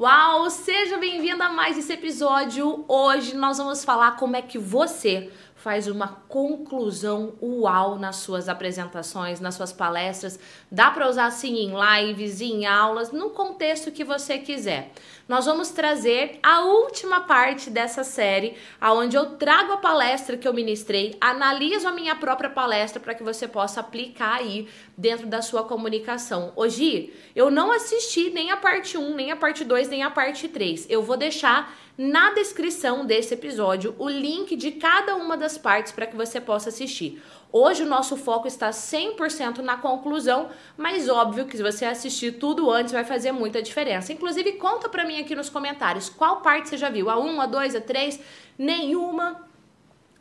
Uau, seja bem-vindo a mais esse episódio. Hoje nós vamos falar como é que você faz uma conclusão uau nas suas apresentações, nas suas palestras. Dá para usar assim em lives, em aulas, no contexto que você quiser. Nós vamos trazer a última parte dessa série, aonde eu trago a palestra que eu ministrei, analiso a minha própria palestra para que você possa aplicar aí dentro da sua comunicação. Hoje, eu não assisti nem a parte 1, nem a parte 2, nem a parte 3. Eu vou deixar na descrição desse episódio o link de cada uma das partes para que você possa assistir. Hoje o nosso foco está 100% na conclusão, mas óbvio que se você assistir tudo antes vai fazer muita diferença. Inclusive, conta para mim aqui nos comentários qual parte você já viu, a 1, a 2, a 3, nenhuma.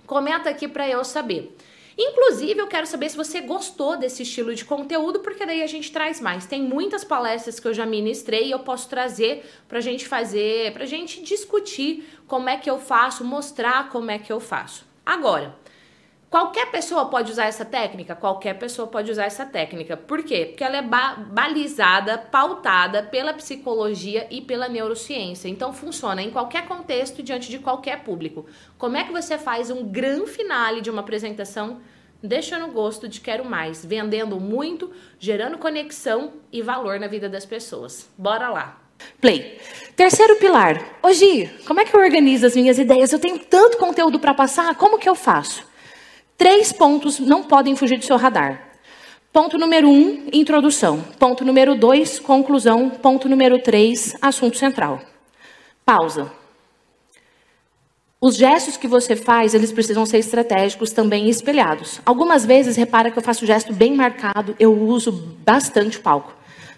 Comenta aqui para eu saber. Inclusive, eu quero saber se você gostou desse estilo de conteúdo, porque daí a gente traz mais. Tem muitas palestras que eu já ministrei e eu posso trazer pra gente fazer, pra gente discutir como é que eu faço, mostrar como é que eu faço. Agora, Qualquer pessoa pode usar essa técnica? Qualquer pessoa pode usar essa técnica. Por quê? Porque ela é ba balizada, pautada pela psicologia e pela neurociência. Então funciona em qualquer contexto, diante de qualquer público. Como é que você faz um grande finale de uma apresentação deixando gosto de quero mais, vendendo muito, gerando conexão e valor na vida das pessoas? Bora lá! Play. Terceiro pilar. Hoje, como é que eu organizo as minhas ideias? Eu tenho tanto conteúdo para passar, como que eu faço? Três pontos não podem fugir do seu radar. Ponto número um, introdução. Ponto número dois, conclusão. Ponto número três, assunto central. Pausa. Os gestos que você faz, eles precisam ser estratégicos, também espelhados. Algumas vezes, repara que eu faço gesto bem marcado, eu uso bastante o palco.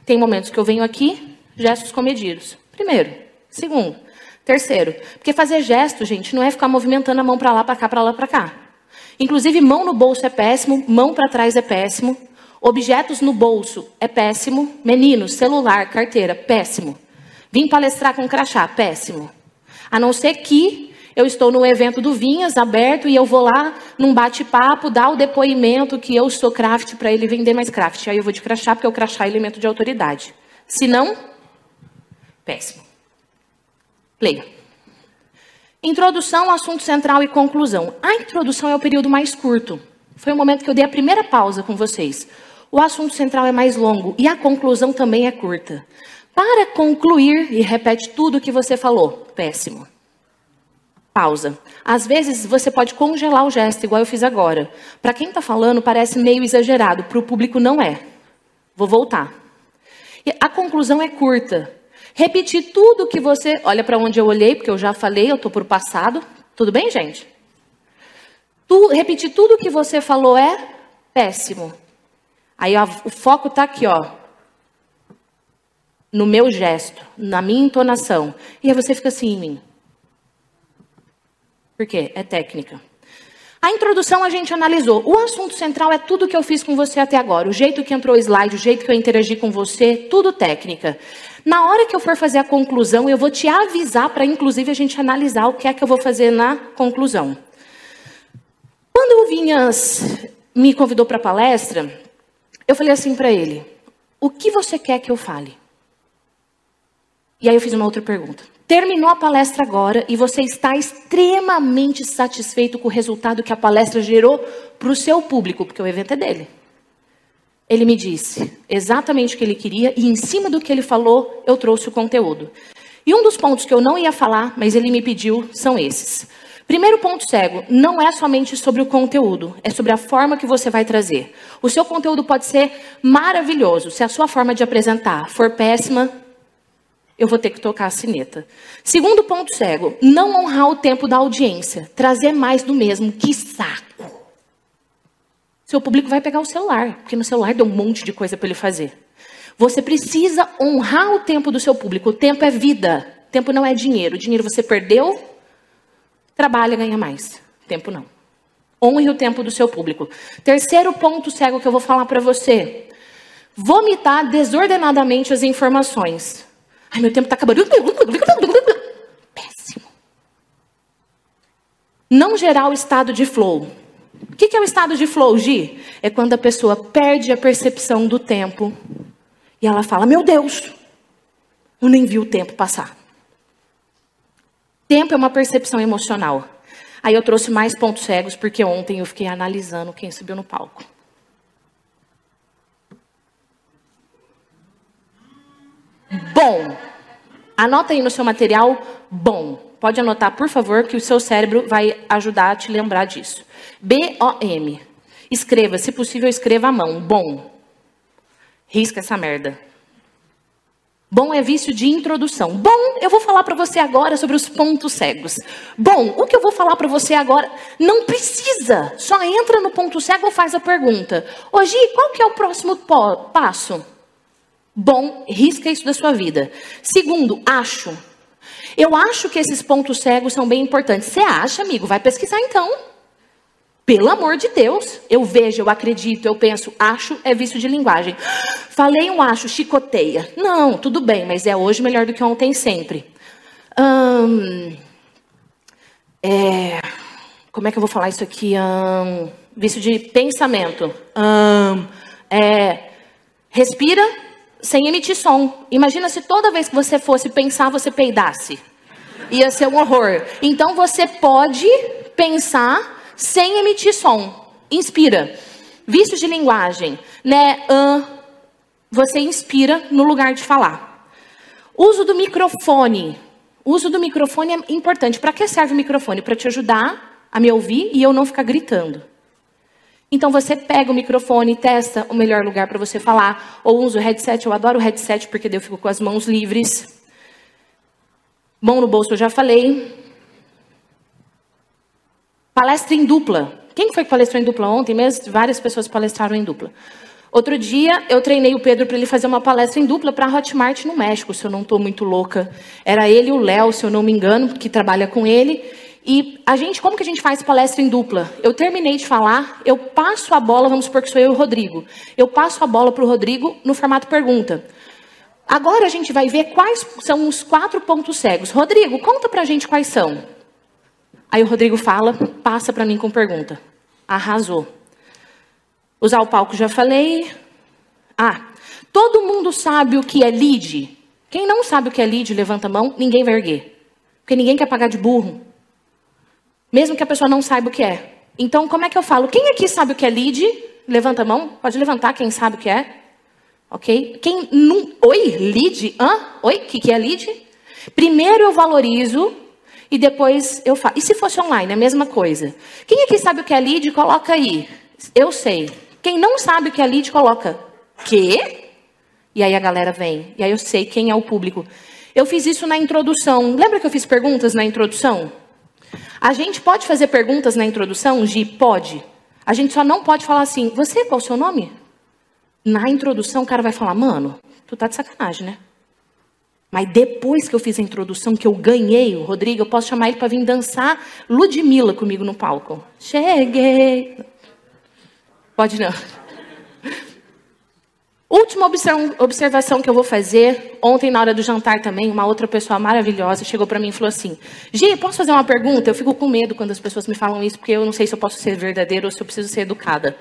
Tem momentos que eu venho aqui, gestos comedidos. Primeiro. Segundo. Terceiro. Porque fazer gesto, gente, não é ficar movimentando a mão para lá, para cá, para lá, para cá. Inclusive, mão no bolso é péssimo, mão para trás é péssimo, objetos no bolso é péssimo, meninos, celular, carteira, péssimo. Vim palestrar com crachá, péssimo. A não ser que eu estou no evento do Vinhas aberto e eu vou lá num bate-papo dar o depoimento que eu sou craft para ele vender mais craft. Aí eu vou de crachá porque o crachá é elemento de autoridade. Se não, péssimo. Leia. Introdução, assunto central e conclusão. A introdução é o período mais curto. Foi o momento que eu dei a primeira pausa com vocês. O assunto central é mais longo e a conclusão também é curta. Para concluir, e repete tudo o que você falou. Péssimo. Pausa. Às vezes você pode congelar o gesto, igual eu fiz agora. Para quem está falando, parece meio exagerado. Para o público, não é. Vou voltar. A conclusão é curta. Repetir tudo que você. Olha para onde eu olhei, porque eu já falei, eu estou por passado. Tudo bem, gente? Tu, repetir tudo que você falou é péssimo. Aí ó, o foco está aqui, ó. No meu gesto, na minha entonação. E aí você fica assim em mim. Por quê? É técnica. A introdução a gente analisou. O assunto central é tudo que eu fiz com você até agora. O jeito que entrou o slide, o jeito que eu interagi com você, tudo técnica. Na hora que eu for fazer a conclusão, eu vou te avisar para, inclusive, a gente analisar o que é que eu vou fazer na conclusão. Quando o Vinhas me convidou para a palestra, eu falei assim para ele: O que você quer que eu fale? E aí eu fiz uma outra pergunta. Terminou a palestra agora e você está extremamente satisfeito com o resultado que a palestra gerou para o seu público, porque o evento é dele. Ele me disse exatamente o que ele queria e, em cima do que ele falou, eu trouxe o conteúdo. E um dos pontos que eu não ia falar, mas ele me pediu, são esses. Primeiro ponto cego, não é somente sobre o conteúdo, é sobre a forma que você vai trazer. O seu conteúdo pode ser maravilhoso, se a sua forma de apresentar for péssima, eu vou ter que tocar a sineta. Segundo ponto cego, não honrar o tempo da audiência. Trazer mais do mesmo. Que saco. Seu público vai pegar o celular, porque no celular tem um monte de coisa para ele fazer. Você precisa honrar o tempo do seu público. O tempo é vida. Tempo não é dinheiro. O dinheiro você perdeu, trabalha, ganha mais. Tempo não. Honre o tempo do seu público. Terceiro ponto cego que eu vou falar para você. Vomitar desordenadamente as informações. Ai, meu tempo está acabando. Péssimo. Não gerar o estado de flow. O que é o estado de flow, Gi? É quando a pessoa perde a percepção do tempo e ela fala: Meu Deus, Eu nem vi o tempo passar. Tempo é uma percepção emocional. Aí eu trouxe mais pontos cegos, porque ontem eu fiquei analisando quem subiu no palco. Bom. Anota aí no seu material, bom. Pode anotar, por favor, que o seu cérebro vai ajudar a te lembrar disso. B-O-M. Escreva, se possível, escreva à mão. Bom. Risca essa merda. Bom é vício de introdução. Bom, eu vou falar para você agora sobre os pontos cegos. Bom, o que eu vou falar para você agora não precisa. Só entra no ponto cego ou faz a pergunta. Hoje, qual que é o próximo passo? Bom, risca isso da sua vida. Segundo, acho. Eu acho que esses pontos cegos são bem importantes. Você acha, amigo? Vai pesquisar então. Pelo amor de Deus, eu vejo, eu acredito, eu penso, acho é vício de linguagem. Falei um acho, chicoteia. Não, tudo bem, mas é hoje melhor do que ontem sempre. Hum, é, como é que eu vou falar isso aqui? Hum, vício de pensamento. Hum, é, respira sem emitir som. Imagina se toda vez que você fosse pensar, você peidasse. Ia ser um horror. Então você pode pensar sem emitir som. Inspira. Vícios de linguagem, né? Uh, você inspira no lugar de falar. Uso do microfone. Uso do microfone é importante. Para que serve o microfone? Para te ajudar a me ouvir e eu não ficar gritando. Então você pega o microfone, testa o melhor lugar para você falar, ou usa o headset. Eu adoro o headset porque eu fico com as mãos livres. Mão no bolso, eu já falei. Palestra em dupla. Quem foi que palestrou em dupla ontem mesmo? Várias pessoas palestraram em dupla. Outro dia, eu treinei o Pedro para ele fazer uma palestra em dupla para a Hotmart no México, se eu não estou muito louca. Era ele e o Léo, se eu não me engano, que trabalha com ele. E a gente, como que a gente faz palestra em dupla? Eu terminei de falar, eu passo a bola, vamos supor que sou eu e o Rodrigo. Eu passo a bola para o Rodrigo no formato pergunta. Agora a gente vai ver quais são os quatro pontos cegos. Rodrigo, conta para a gente quais são. Aí o Rodrigo fala, passa para mim com pergunta. Arrasou. Usar o palco já falei. Ah, todo mundo sabe o que é lead? Quem não sabe o que é lead, levanta a mão, ninguém vai erguer. Porque ninguém quer pagar de burro. Mesmo que a pessoa não saiba o que é. Então, como é que eu falo? Quem aqui sabe o que é lead? Levanta a mão. Pode levantar quem sabe o que é. Ok? Quem não... Oi, lead? Hã? Oi, o que, que é lead? Primeiro eu valorizo e depois eu faço. E se fosse online, a mesma coisa. Quem aqui sabe o que é lead, coloca aí. Eu sei. Quem não sabe o que é lead, coloca. Quê? E aí a galera vem. E aí eu sei quem é o público. Eu fiz isso na introdução. Lembra que eu fiz perguntas na introdução? A gente pode fazer perguntas na introdução, Gi? Pode. A gente só não pode falar assim, você, qual é o seu nome? Na introdução, o cara vai falar, mano, tu tá de sacanagem, né? Mas depois que eu fiz a introdução, que eu ganhei o Rodrigo, eu posso chamar ele para vir dançar Ludmilla comigo no palco. Cheguei. Pode não. Última observação que eu vou fazer. Ontem, na hora do jantar também, uma outra pessoa maravilhosa chegou para mim e falou assim: Gi, posso fazer uma pergunta? Eu fico com medo quando as pessoas me falam isso, porque eu não sei se eu posso ser verdadeira ou se eu preciso ser educada.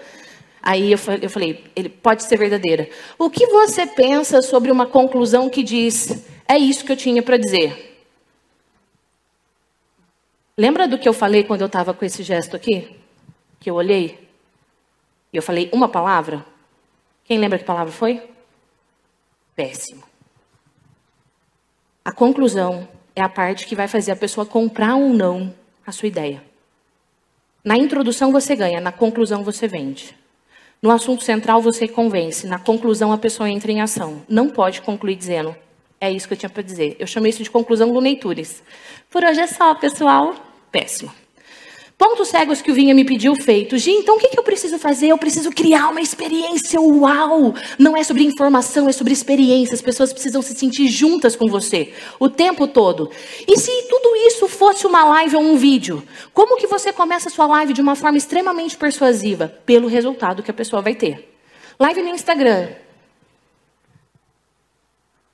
Aí eu falei, ele pode ser verdadeira. O que você pensa sobre uma conclusão que diz, é isso que eu tinha para dizer? Lembra do que eu falei quando eu estava com esse gesto aqui? Que eu olhei? E eu falei uma palavra? Quem lembra que palavra foi? Péssimo. A conclusão é a parte que vai fazer a pessoa comprar ou não a sua ideia. Na introdução você ganha, na conclusão você vende. No assunto central você convence, na conclusão a pessoa entra em ação. Não pode concluir dizendo, é isso que eu tinha para dizer. Eu chamei isso de conclusão do Neitures. Por hoje é só, pessoal. Péssimo. Pontos cegos que o Vinha me pediu feito. Gi, então o que, que eu preciso fazer? Eu preciso criar uma experiência uau! Não é sobre informação, é sobre experiência. As pessoas precisam se sentir juntas com você o tempo todo. E se tudo isso fosse uma live ou um vídeo? Como que você começa a sua live de uma forma extremamente persuasiva? Pelo resultado que a pessoa vai ter. Live no Instagram.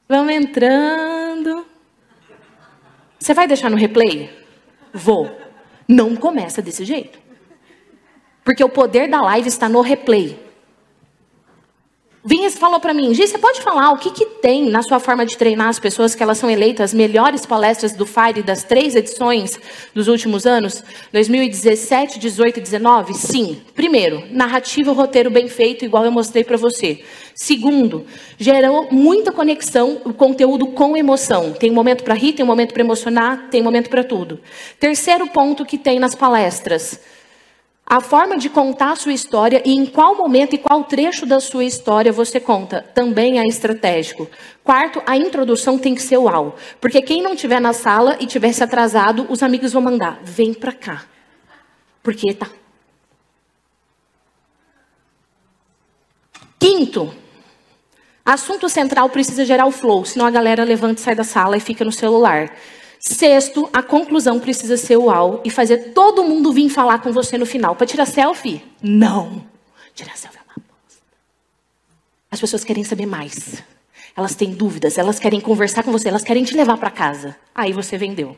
Vamos entrando. Você vai deixar no replay? Vou. Não começa desse jeito. Porque o poder da live está no replay. Vinha falou para mim, Gi, você pode falar o que, que tem na sua forma de treinar as pessoas que elas são eleitas melhores palestras do FIRE das três edições dos últimos anos? 2017, 18 e 19? Sim. Primeiro, narrativa, roteiro bem feito, igual eu mostrei para você. Segundo, gerou muita conexão, o conteúdo com emoção. Tem um momento para rir, tem um momento para emocionar, tem um momento para tudo. Terceiro ponto que tem nas palestras a forma de contar a sua história e em qual momento e qual trecho da sua história você conta também é estratégico. Quarto, a introdução tem que ser uau. Porque quem não estiver na sala e tivesse atrasado, os amigos vão mandar: vem pra cá. Porque tá. Quinto, assunto central precisa gerar o flow, senão a galera levanta e sai da sala e fica no celular. Sexto, a conclusão precisa ser uau e fazer todo mundo vir falar com você no final. Para tirar selfie? Não. Tirar selfie é uma bosta. As pessoas querem saber mais. Elas têm dúvidas, elas querem conversar com você, elas querem te levar para casa. Aí você vendeu.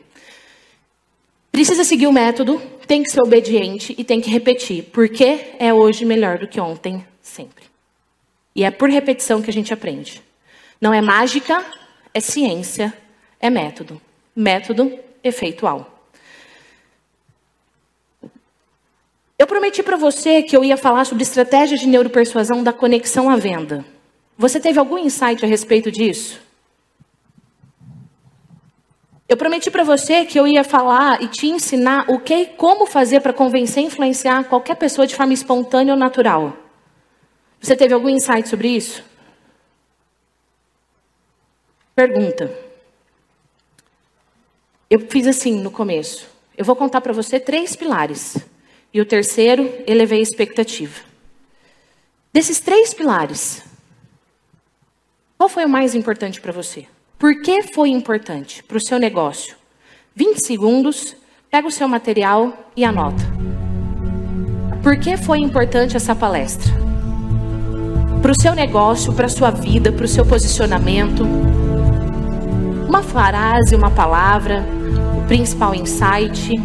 Precisa seguir o método, tem que ser obediente e tem que repetir, porque é hoje melhor do que ontem, sempre. E é por repetição que a gente aprende. Não é mágica, é ciência, é método método efeitual. Eu prometi para você que eu ia falar sobre estratégias de neuropersuasão da conexão à venda. Você teve algum insight a respeito disso? Eu prometi para você que eu ia falar e te ensinar o que e como fazer para convencer e influenciar qualquer pessoa de forma espontânea ou natural. Você teve algum insight sobre isso? Pergunta. Eu fiz assim no começo. Eu vou contar para você três pilares. E o terceiro, elevei a expectativa. Desses três pilares, qual foi o mais importante para você? Por que foi importante para o seu negócio? 20 segundos, pega o seu material e anota. Por que foi importante essa palestra? Para o seu negócio, para a sua vida, para o seu posicionamento. Uma frase, uma palavra, principal insight.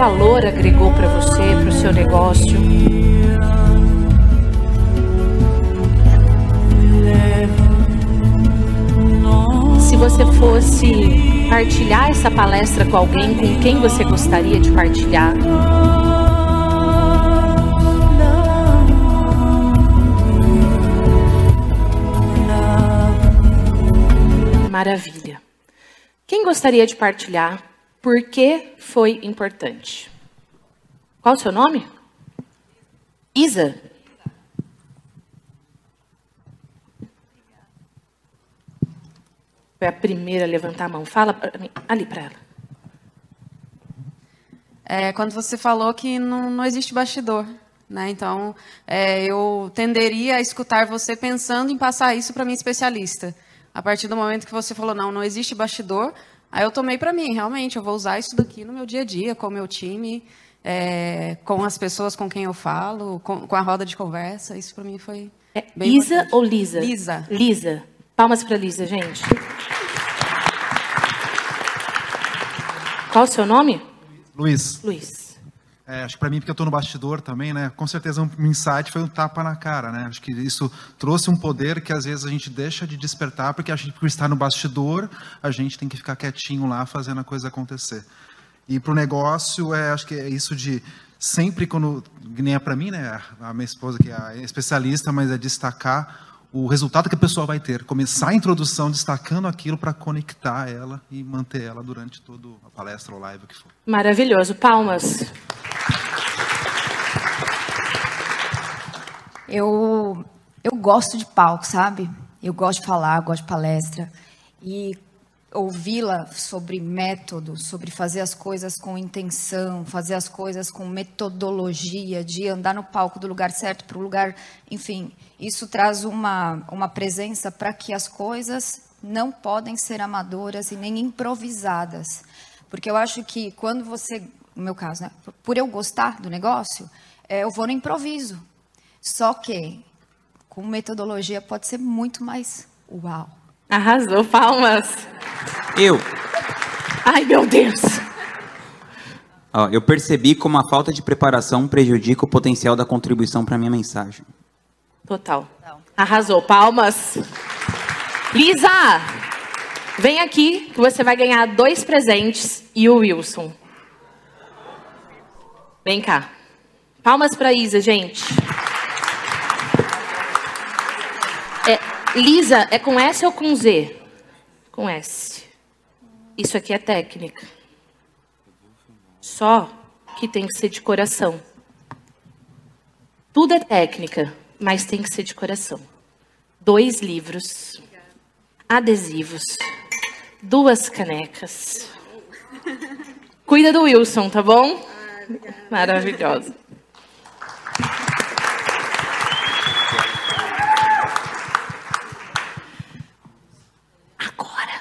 Valor agregou para você, para o seu negócio? você fosse partilhar essa palestra com alguém, com quem você gostaria de partilhar? Maravilha. Quem gostaria de partilhar por que foi importante? Qual o seu nome? Isa. Foi a primeira a levantar a mão. Fala mim, ali para ela. É, quando você falou que não, não existe bastidor. Né? Então, é, eu tenderia a escutar você pensando em passar isso para minha especialista. A partir do momento que você falou, não, não existe bastidor, aí eu tomei para mim, realmente, eu vou usar isso daqui no meu dia a dia, com o meu time, é, com as pessoas com quem eu falo, com, com a roda de conversa. Isso para mim foi. É, Isa importante. ou Lisa? Lisa. Lisa. Palmas para Lisa, gente. Qual o seu nome? Luiz. Luiz. É, acho que para mim, porque eu estou no bastidor também, né? Com certeza um insight foi um tapa na cara, né? Acho que isso trouxe um poder que às vezes a gente deixa de despertar, porque a gente, por estar no bastidor, a gente tem que ficar quietinho lá fazendo a coisa acontecer. E para o negócio, é, acho que é isso de sempre quando, nem é para mim, né? A minha esposa que é especialista, mas é destacar o resultado que a pessoa vai ter. Começar a introdução destacando aquilo para conectar ela e manter ela durante toda a palestra ou live, que for. Maravilhoso. Palmas. Eu, eu gosto de palco, sabe? Eu gosto de falar, gosto de palestra. E ouvi-la sobre método, sobre fazer as coisas com intenção, fazer as coisas com metodologia, de andar no palco do lugar certo para o lugar, enfim, isso traz uma, uma presença para que as coisas não podem ser amadoras e nem improvisadas. Porque eu acho que quando você no meu caso, né? Por eu gostar do negócio, é, eu vou no improviso. Só que com metodologia pode ser muito mais uau. Arrasou, palmas. Eu. Ai, meu Deus. Ó, eu percebi como a falta de preparação prejudica o potencial da contribuição para minha mensagem. Total. Arrasou, palmas. Lisa, vem aqui que você vai ganhar dois presentes e o Wilson. Vem cá. Palmas para Isa, gente. Lisa, é com S ou com Z? Com S. Isso aqui é técnica. Só que tem que ser de coração. Tudo é técnica, mas tem que ser de coração. Dois livros, adesivos, duas canecas. Cuida do Wilson, tá bom? Maravilhosa. Agora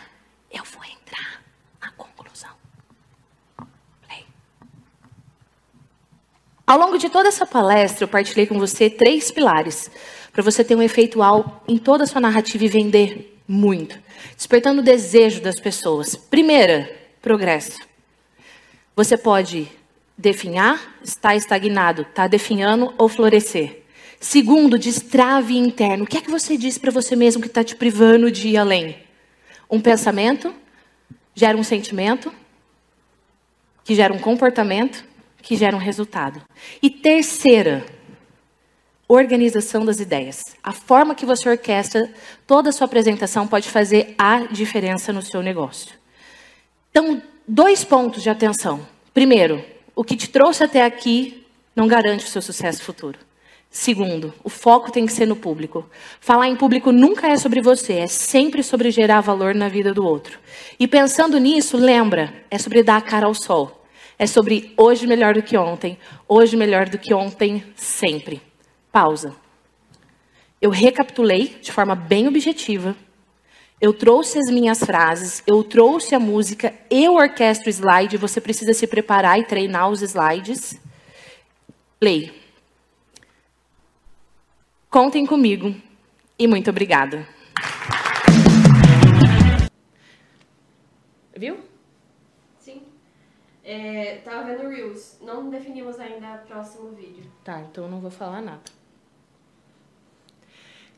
eu vou entrar na conclusão. Play. Ao longo de toda essa palestra, eu partilhei com você três pilares para você ter um efeito efeitual em toda a sua narrativa e vender muito, despertando o desejo das pessoas. Primeira, progresso. Você pode definhar, está estagnado, está definhando ou florescer. Segundo, destrave interno. O que é que você diz para você mesmo que está te privando de ir além? Um pensamento gera um sentimento, que gera um comportamento, que gera um resultado. E terceira, organização das ideias. A forma que você orquestra toda a sua apresentação pode fazer a diferença no seu negócio. Então, dois pontos de atenção. Primeiro, o que te trouxe até aqui não garante o seu sucesso futuro. Segundo, o foco tem que ser no público. Falar em público nunca é sobre você, é sempre sobre gerar valor na vida do outro. E pensando nisso, lembra, é sobre dar a cara ao sol. É sobre hoje melhor do que ontem, hoje melhor do que ontem, sempre. Pausa. Eu recapitulei de forma bem objetiva. Eu trouxe as minhas frases, eu trouxe a música, eu orquestro o slide, você precisa se preparar e treinar os slides. Play. Contem comigo e muito obrigada. Viu? É, tava vendo Reels. Não definimos ainda o próximo vídeo. Tá, então não vou falar nada.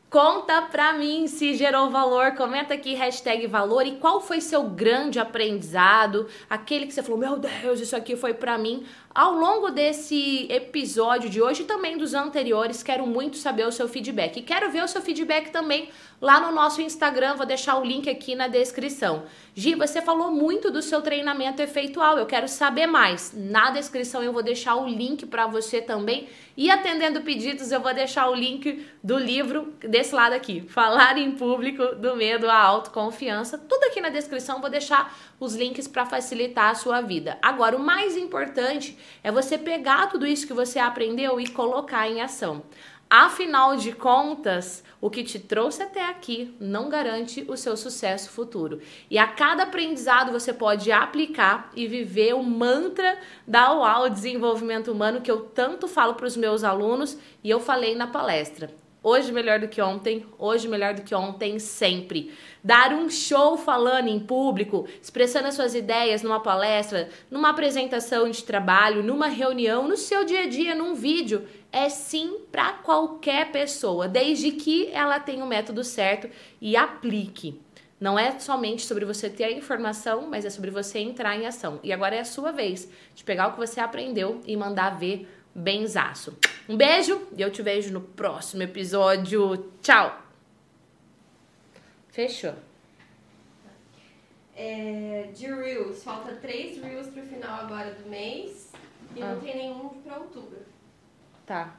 Conta pra mim se gerou valor, comenta aqui hashtag valor e qual foi seu grande aprendizado, aquele que você falou, meu Deus, isso aqui foi pra mim. Ao longo desse episódio de hoje e também dos anteriores, quero muito saber o seu feedback. E quero ver o seu feedback também lá no nosso Instagram, vou deixar o link aqui na descrição. Gi, você falou muito do seu treinamento efeitual, eu quero saber mais. Na descrição eu vou deixar o link para você também. E atendendo pedidos, eu vou deixar o link do livro desse lado aqui, Falar em Público, do Medo à Autoconfiança. Tudo aqui na descrição, vou deixar os links para facilitar a sua vida. Agora, o mais importante é você pegar tudo isso que você aprendeu e colocar em ação. Afinal de contas, o que te trouxe até aqui não garante o seu sucesso futuro. E a cada aprendizado você pode aplicar e viver o mantra da UAU Desenvolvimento Humano que eu tanto falo para os meus alunos e eu falei na palestra. Hoje melhor do que ontem, hoje melhor do que ontem, sempre. Dar um show falando em público, expressando as suas ideias numa palestra, numa apresentação de trabalho, numa reunião, no seu dia a dia, num vídeo, é sim para qualquer pessoa, desde que ela tenha o método certo e aplique. Não é somente sobre você ter a informação, mas é sobre você entrar em ação. E agora é a sua vez de pegar o que você aprendeu e mandar ver benzaço. Um beijo e eu te vejo no próximo episódio. Tchau! Fechou. É, de Reels, falta três Reels pro final agora do mês e Ah. não tem nenhum pra outubro. Tá.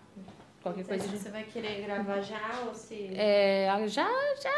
Qualquer coisa se você vai querer gravar já ou se. É, já, já